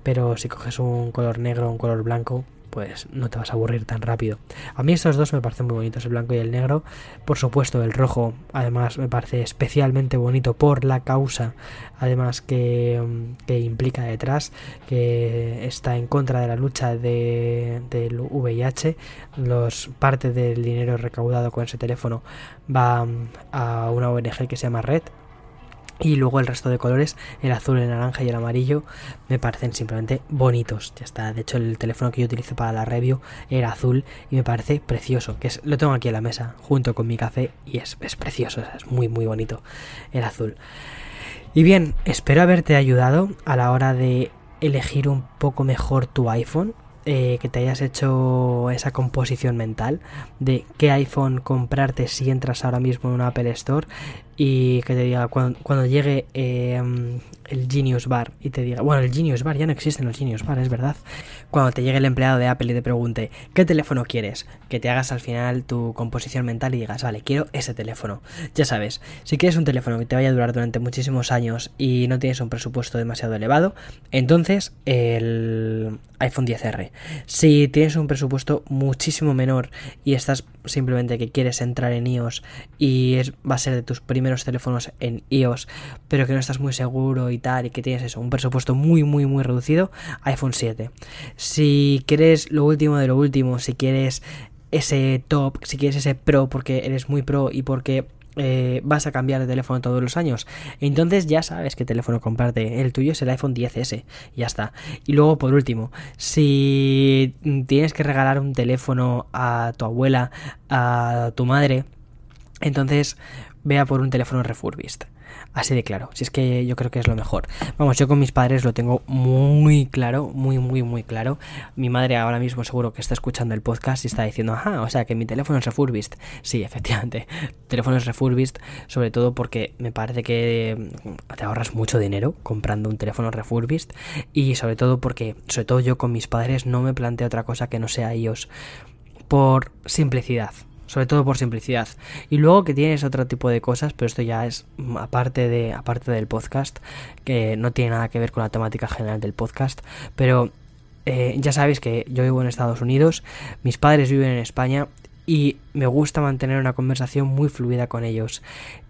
Pero si coges un color negro, un color blanco, pues no te vas a aburrir tan rápido. A mí estos dos me parecen muy bonitos, el blanco y el negro. Por supuesto, el rojo, además, me parece especialmente bonito por la causa, además, que, implica detrás, que está en contra de la lucha de, del VIH. Los, parte del dinero recaudado con ese teléfono va a una ONG que se llama Red, y luego el resto de colores, el azul, el naranja y el amarillo, me parecen simplemente bonitos. Ya está. De hecho, el teléfono que yo utilizo para la review era azul y me parece precioso. Que es, lo tengo aquí en la mesa junto con mi café y es, es precioso. Es muy, muy bonito el azul. Y bien, espero haberte ayudado a la hora de elegir un poco mejor tu iPhone. Eh, que te hayas hecho esa composición mental de qué iPhone comprarte si entras ahora mismo en un Apple Store y que te diga cuando, llegue eh, el Genius Bar y te diga, bueno, el Genius Bar, ya no existen los Genius Bar, es verdad. Cuando te llegue el empleado de Apple y te pregunte, ¿qué teléfono quieres? Que te hagas al final tu composición mental y digas, vale, quiero ese teléfono. Ya sabes, si quieres un teléfono que te vaya a durar durante muchísimos años y no tienes un presupuesto demasiado elevado, entonces el iPhone 10R. Si tienes un presupuesto muchísimo menor y estás simplemente que quieres entrar en iOS y es, va a ser de tus primeros teléfonos en iOS, pero que no estás muy seguro y tal, y que tienes eso, un presupuesto muy, muy, muy reducido, iPhone 7. Si quieres lo último de lo último, si quieres ese top, si quieres ese pro porque eres muy pro y porque eh, vas a cambiar de teléfono todos los años. Entonces ya sabes qué teléfono comprarte. El tuyo es el iPhone 10S. Ya está. Y luego, por último, si tienes que regalar un teléfono a tu abuela, a tu madre, entonces vea por un teléfono refurbished. Así de claro, si es que yo creo que es lo mejor. Vamos, yo con mis padres lo tengo muy claro, muy, muy, muy claro. Mi madre ahora mismo seguro que está escuchando el podcast y está diciendo, ajá, o sea que mi teléfono es refurbished. Sí, efectivamente, teléfono es refurbished, sobre todo porque me parece que te ahorras mucho dinero comprando un teléfono refurbished y sobre todo porque, sobre todo yo con mis padres no me planteo otra cosa que no sea ellos por simplicidad sobre todo por simplicidad. Y luego que tienes otro tipo de cosas, pero esto ya es aparte de aparte del podcast, que no tiene nada que ver con la temática general del podcast, pero eh, ya sabéis que yo vivo en Estados Unidos, mis padres viven en España y me gusta mantener una conversación muy fluida con ellos.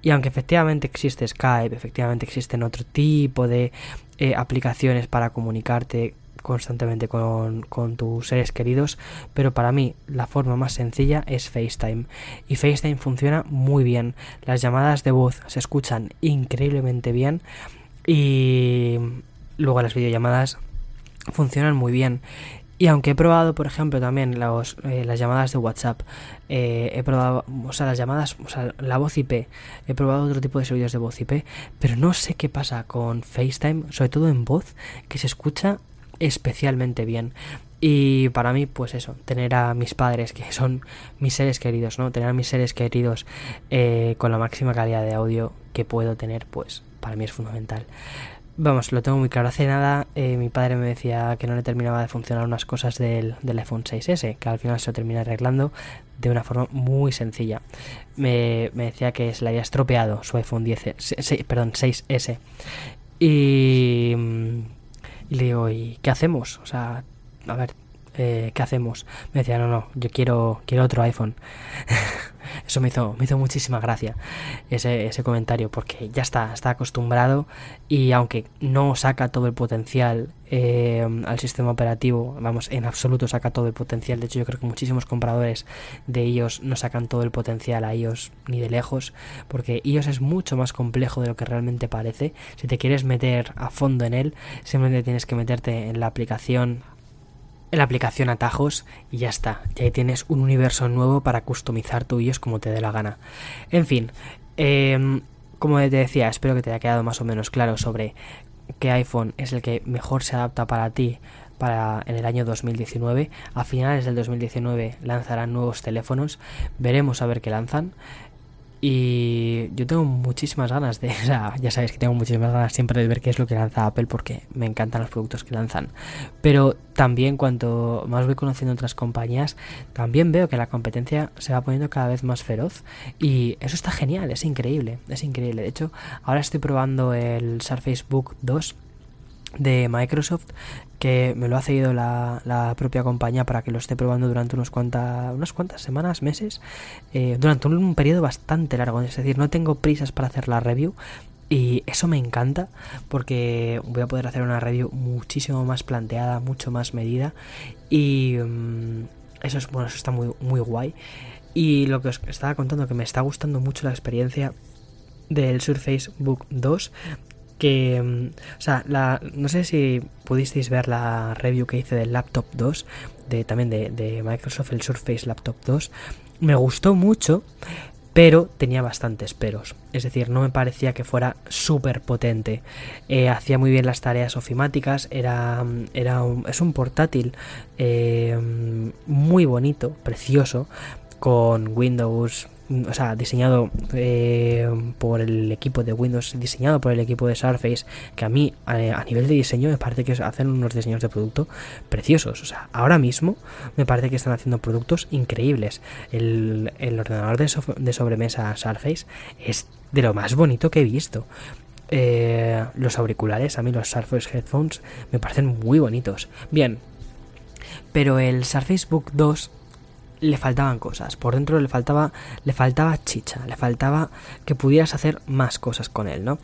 Y aunque efectivamente existe Skype, efectivamente existen otro tipo de eh, aplicaciones para comunicarte constantemente con, tus seres queridos, pero para mí la forma más sencilla es FaceTime. Y FaceTime funciona muy bien. Las llamadas de voz se escuchan increíblemente bien y luego las videollamadas funcionan muy bien. Y aunque he probado, por ejemplo, también eh, las llamadas de WhatsApp, eh, he probado, o sea, las llamadas, o sea, la voz IP, he probado otro tipo de servicios de voz IP, pero no sé qué pasa con FaceTime, sobre todo en voz, que se escucha especialmente bien. Y para mí, pues eso, tener a mis padres, que son mis seres queridos, ¿no? Tener a mis seres queridos eh, con la máxima calidad de audio que puedo tener, pues para mí es fundamental. Vamos, lo tengo muy claro. Hace nada eh, mi padre me decía que no le terminaba de funcionar unas cosas del, del, iPhone 6S, que al final se lo termina arreglando de una forma muy sencilla. Me, me decía que se le había estropeado su iPhone 10, perdón, 6S. Y y le digo, ¿y qué hacemos? O sea, a ver, eh, ¿qué hacemos? Me decía, no, no, yo quiero, quiero otro iPhone. Eso me hizo, me hizo muchísima gracia ese, ese comentario, porque ya está, está acostumbrado y aunque no saca todo el potencial eh, al sistema operativo, vamos, en absoluto saca todo el potencial. De hecho, yo creo que muchísimos compradores de iOS no sacan todo el potencial a iOS ni de lejos, porque iOS es mucho más complejo de lo que realmente parece. Si te quieres meter a fondo en él, simplemente tienes que meterte en la aplicación la aplicación atajos y ya está. Y ahí tienes un universo nuevo para customizar tu iOS como te dé la gana. En fin, em, como te decía, espero que te haya quedado más o menos claro sobre qué iPhone es el que mejor se adapta para ti para en el año 2019. A finales del 2019 lanzarán nuevos teléfonos. Veremos a ver qué lanzan. Y yo tengo muchísimas ganas de, ya sabéis que tengo muchísimas ganas siempre de ver qué es lo que lanza Apple porque me encantan los productos que lanzan. Pero también cuanto más voy conociendo otras compañías, también veo que la competencia se va poniendo cada vez más feroz y eso está genial, es increíble, es increíble. De hecho, ahora estoy probando el Surface Book 2 de Microsoft que me lo ha cedido la, propia compañía para que lo esté probando durante unos cuantas, unas cuantas semanas, meses, eh, durante un, periodo bastante largo. Es decir, no tengo prisas para hacer la review. Y eso me encanta porque voy a poder hacer una review muchísimo más planteada, mucho más medida. Y mm, eso es bueno, eso está muy, muy guay. Y lo que os estaba contando, que me está gustando mucho la experiencia del Surface Book 2 que, mm, o sea, la, no sé si pudisteis ver la review que hice del Laptop 2, de, también de, Microsoft, el Surface Laptop 2. Me gustó mucho, pero tenía bastantes peros. Es decir, no me parecía que fuera súper potente. Eh, hacía muy bien las tareas ofimáticas, era, mm, era es un portátil eh, muy bonito, precioso, con Windows o sea, diseñado eh, por el equipo de Windows, diseñado por el equipo de Surface, que a mí a, nivel de diseño me parece que hacen unos diseños de producto preciosos. O sea, ahora mismo me parece que están haciendo productos increíbles. El, ordenador de, sobremesa Surface es de lo más bonito que he visto. Eh, los auriculares, a mí los Surface Headphones me parecen muy bonitos. Bien, pero el Surface Book 2 le faltaban cosas. Por dentro le faltaba, le faltaba chicha, le faltaba que pudieras hacer más cosas con él, ¿no?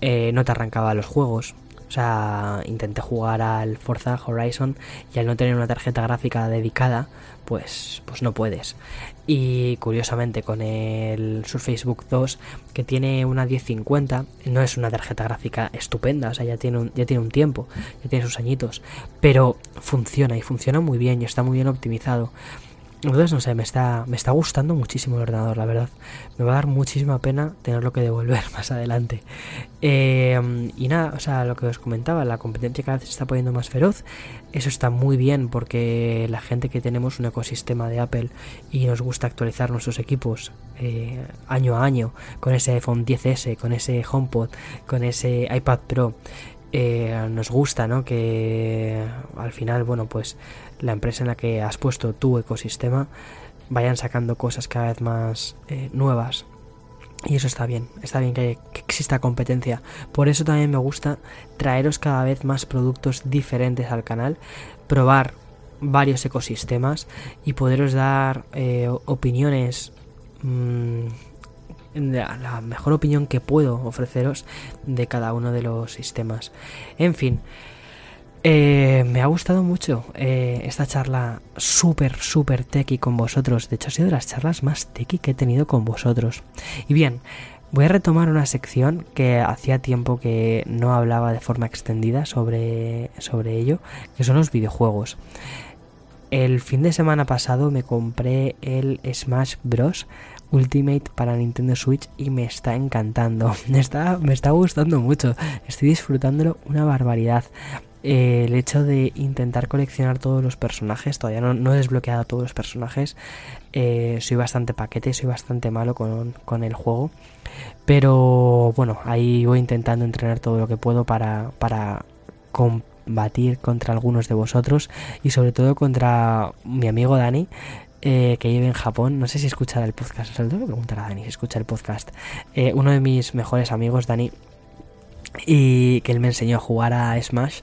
Eh, no te arrancaba los juegos. O sea, intenté jugar al Forza Horizon y al no tener una tarjeta gráfica dedicada, pues, pues no puedes. Y curiosamente con el Surface Book 2, que tiene una 1050, no es una tarjeta gráfica estupenda, o sea, ya tiene un, ya tiene un tiempo, ya tiene sus añitos, pero funciona y funciona muy bien y está muy bien optimizado. Entonces, no sé, me está, me está gustando muchísimo el ordenador, la verdad. Me va a dar muchísima pena tenerlo que devolver más adelante. Eh, y nada, o sea, lo que os comentaba, la competencia cada vez se está poniendo más feroz. Eso está muy bien porque la gente que tenemos un ecosistema de Apple y nos gusta actualizar nuestros equipos eh, año a año con ese iPhone 10S, con ese HomePod, con ese iPad Pro. Eh, nos gusta, ¿no? Que al final, bueno, pues la empresa en la que has puesto tu ecosistema vayan sacando cosas cada vez más eh, nuevas. Y eso está bien, está bien que, exista competencia. Por eso también me gusta traeros cada vez más productos diferentes al canal, probar varios ecosistemas y poderos dar eh, opiniones, mm, la mejor opinión que puedo ofreceros de cada uno de los sistemas. En fin, eh, me ha gustado mucho eh, esta charla súper, súper techy con vosotros. De hecho, ha sido de las charlas más techy que he tenido con vosotros. Y bien, voy a retomar una sección que hacía tiempo que no hablaba de forma extendida sobre, sobre ello, que son los videojuegos. El fin de semana pasado me compré el Smash Bros. Ultimate para Nintendo Switch y me está encantando. Me está, me está gustando mucho. Estoy disfrutándolo una barbaridad. Eh, el hecho de intentar coleccionar todos los personajes, todavía no, he desbloqueado todos los personajes, eh, soy bastante paquete, soy bastante malo con, con, el juego, pero bueno, ahí voy intentando entrenar todo lo que puedo para, para combatir contra algunos de vosotros y sobre todo contra mi amigo Dani. Eh, que vive en Japón, no sé si escuchará el podcast, o sea, tengo que preguntar a Dani si escucha el podcast. uno de mis mejores amigos, Dani, y que él me enseñó a jugar a Smash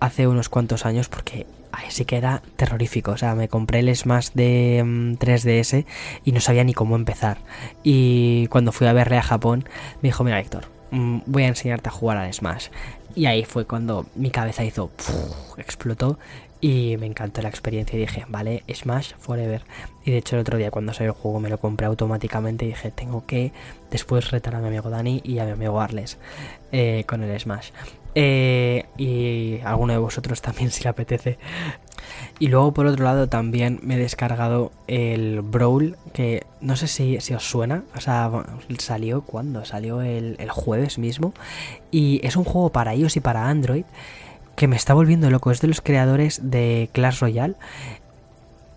hace unos cuantos años porque ahí sí que era terrorífico. O sea, me compré el Smash de 3DS mm, y no sabía ni cómo empezar. Y cuando fui a verle a Japón, me dijo, mira Héctor, mm, voy a enseñarte a jugar al Smash. Y ahí fue cuando mi cabeza hizo, explotó y me encantó la experiencia y dije, vale, Smash Forever. Y de hecho el otro día cuando salió el juego me lo compré automáticamente y dije, tengo que después retar a mi amigo Dani y a mi amigo Arles eh, con el Smash. Eh, y alguno de vosotros también si le apetece. Y luego por otro lado también me he descargado el Brawl, que no sé si, si os suena, o sea, salió cuando, salió el, el jueves mismo. Y es un juego para iOS y para Android que me está volviendo loco. Es de los creadores de Clash Royale,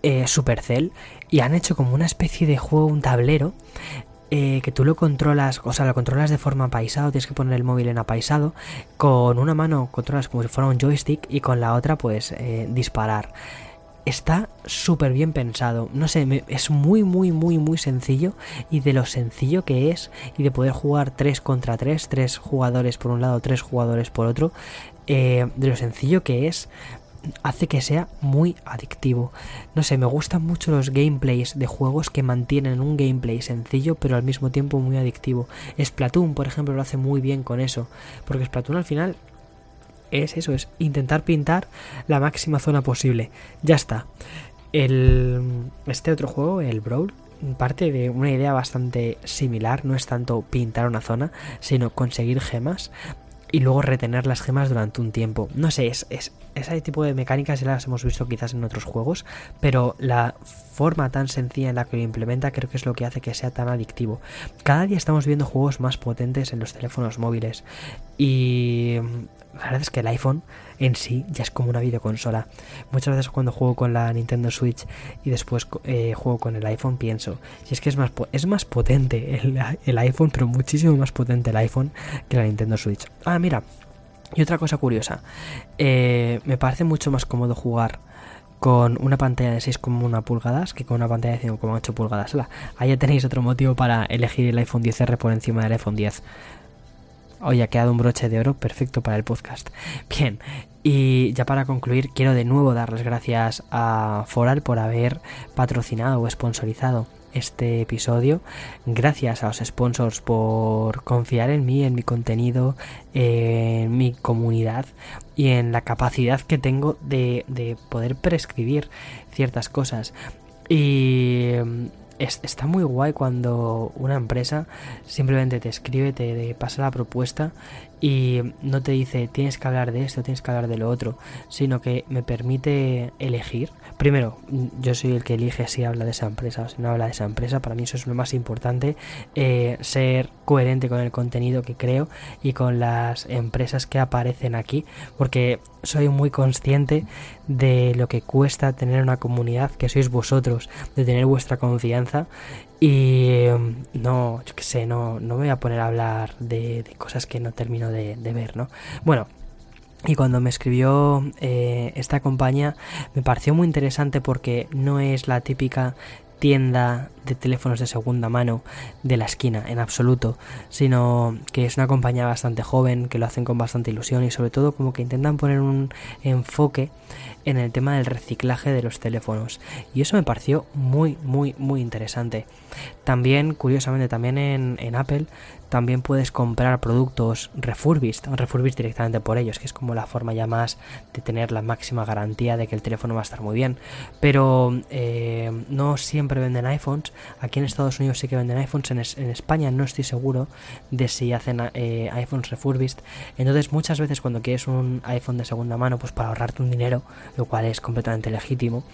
eh, Supercell, y han hecho como una especie de juego, un tablero, eh, que tú lo controlas, o sea, lo controlas de forma apaisado, tienes que poner el móvil en apaisado, con una mano controlas como si fuera un joystick y con la otra pues eh, disparar. Está súper bien pensado, no sé, es muy muy muy muy sencillo y de lo sencillo que es y de poder jugar 3 contra 3, 3 jugadores por un lado, 3 jugadores por otro, eh, de lo sencillo que es, hace que sea muy adictivo. No sé, me gustan mucho los gameplays de juegos que mantienen un gameplay sencillo pero al mismo tiempo muy adictivo. Splatoon, por ejemplo, lo hace muy bien con eso, porque Splatoon al final es eso, es intentar pintar la máxima zona posible. Ya está. El, este otro juego, el Brawl, parte de una idea bastante similar, no es tanto pintar una zona, sino conseguir gemas y luego retener las gemas durante un tiempo. No sé, es, ese tipo de mecánicas ya las hemos visto quizás en otros juegos, pero la forma tan sencilla en la que lo implementa creo que es lo que hace que sea tan adictivo. Cada día estamos viendo juegos más potentes en los teléfonos móviles y la verdad es que el iPhone en sí ya es como una videoconsola. Muchas veces cuando juego con la Nintendo Switch y después eh, juego con el iPhone pienso, si es que es más, es más potente el, iPhone, pero muchísimo más potente el iPhone que la Nintendo Switch. Ah, mira, y otra cosa curiosa, eh, me parece mucho más cómodo jugar con una pantalla de 6,1 pulgadas que con una pantalla de 5,8 pulgadas. Ahí ya tenéis otro motivo para elegir el iPhone 10R por encima del iPhone 10. Hoy ha quedado un broche de oro perfecto para el podcast. Bien, y ya para concluir, quiero de nuevo dar las gracias a Foral por haber patrocinado o sponsorizado este episodio. Gracias a los sponsors por confiar en mí, en mi contenido, en mi comunidad y en la capacidad que tengo de, de poder prescribir ciertas cosas. Y está muy guay cuando una empresa simplemente te escribe, te, pasa la propuesta y no te dice tienes que hablar de esto, tienes que hablar de lo otro, sino que me permite elegir. Primero, yo soy el que elige si habla de esa empresa o si no habla de esa empresa. Para mí eso es lo más importante, eh, ser coherente con el contenido que creo y con las empresas que aparecen aquí, porque soy muy consciente de lo que cuesta tener una comunidad que sois vosotros, de tener vuestra confianza y mm, no, yo qué sé, no, no me voy a poner a hablar de, cosas que no termino de, ver, ¿no? Bueno, y cuando me escribió eh, esta compañía me pareció muy interesante porque no es la típica tienda de teléfonos de segunda mano de la esquina en absoluto, sino que es una compañía bastante joven, que lo hacen con bastante ilusión y sobre todo como que intentan poner un enfoque en el tema del reciclaje de los teléfonos y eso me pareció muy muy muy interesante. También, curiosamente, también en, en Apple también puedes comprar productos refurbished, refurbished directamente por ellos, que es como la forma ya más de tener la máxima garantía de que el teléfono va a estar muy bien. Pero eh, no siempre venden iPhones. Aquí en Estados Unidos sí que venden iPhones. En, España no estoy seguro de si hacen eh, iPhones refurbished. Entonces muchas veces cuando quieres un iPhone de segunda mano, pues para ahorrarte un dinero, lo cual es completamente legítimo,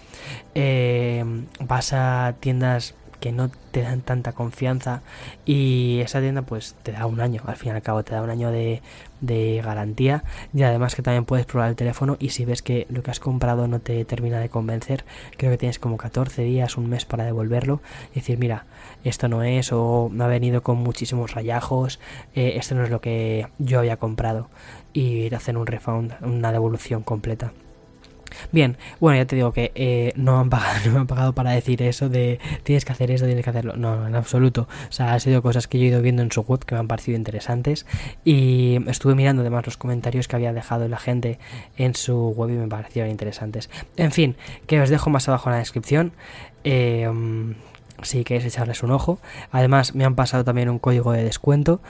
eh, vas a tiendas que no te dan tanta confianza y esa tienda pues te da un año, al fin y al cabo te da un año de, de garantía y además que también puedes probar el teléfono y si ves que lo que has comprado no te termina de convencer, creo que tienes como 14 días, un mes para devolverlo y decir mira, esto no es o me ha venido con muchísimos rayajos, eh, esto no es lo que yo había comprado y te hacen un refund, una devolución completa. Bien, bueno, ya te digo que eh, no, han pagado, no me han pagado para decir eso de tienes que hacer esto, tienes que hacerlo. No, en absoluto. O sea, ha sido cosas que yo he ido viendo en su web que me han parecido interesantes. Y estuve mirando además los comentarios que había dejado la gente en su web y me parecieron interesantes. En fin, que os dejo más abajo en la descripción. Eh, si queréis echarles un ojo. Además, me han pasado también un código de descuento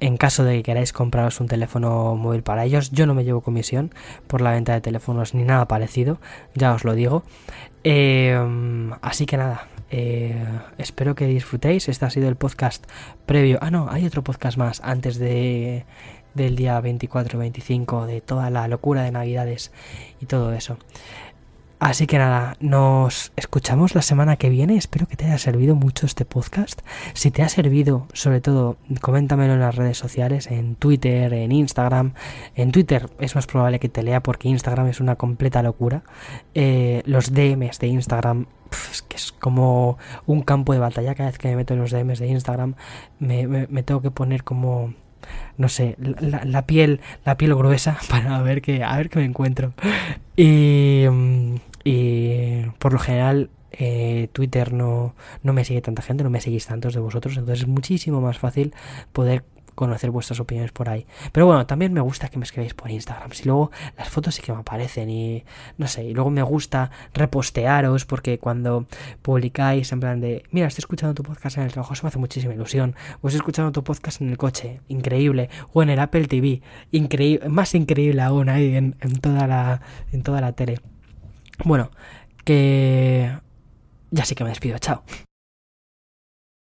en caso de que queráis compraros un teléfono móvil para ellos, yo no me llevo comisión por la venta de teléfonos ni nada parecido, ya os lo digo. Em, así que nada, eh, espero que disfrutéis. Este ha sido el podcast previo. Ah, no, hay otro podcast más antes de del día 24-25 de toda la locura de Navidades y todo eso. Así que nada, nos escuchamos la semana que viene. Espero que te haya servido mucho este podcast. Si te ha servido, sobre todo, coméntamelo en las redes sociales, en Twitter, en Instagram. En Twitter es más probable que te lea porque Instagram es una completa locura. Eh, los DMs de Instagram es que es como un campo de batalla. Cada vez que me meto en los DMs de Instagram, me, me, tengo que poner como no sé, la, piel, la piel gruesa para ver qué, a ver qué me encuentro. Y, y por lo general eh, Twitter no, no me sigue tanta gente, no me seguís tantos de vosotros, entonces es muchísimo más fácil poder conocer vuestras opiniones por ahí. Pero bueno, también me gusta que me escribáis por Instagram. Si luego las fotos sí que me aparecen y no sé, y luego me gusta repostearos porque cuando publicáis en plan de, mira, estoy escuchando tu podcast en el trabajo, eso me hace muchísima ilusión. O estoy escuchando tu podcast en el coche, increíble. O en el Apple TV, increíble, más increíble aún ahí en, en toda la en toda la tele. Bueno, que ya sí que me despido, chao.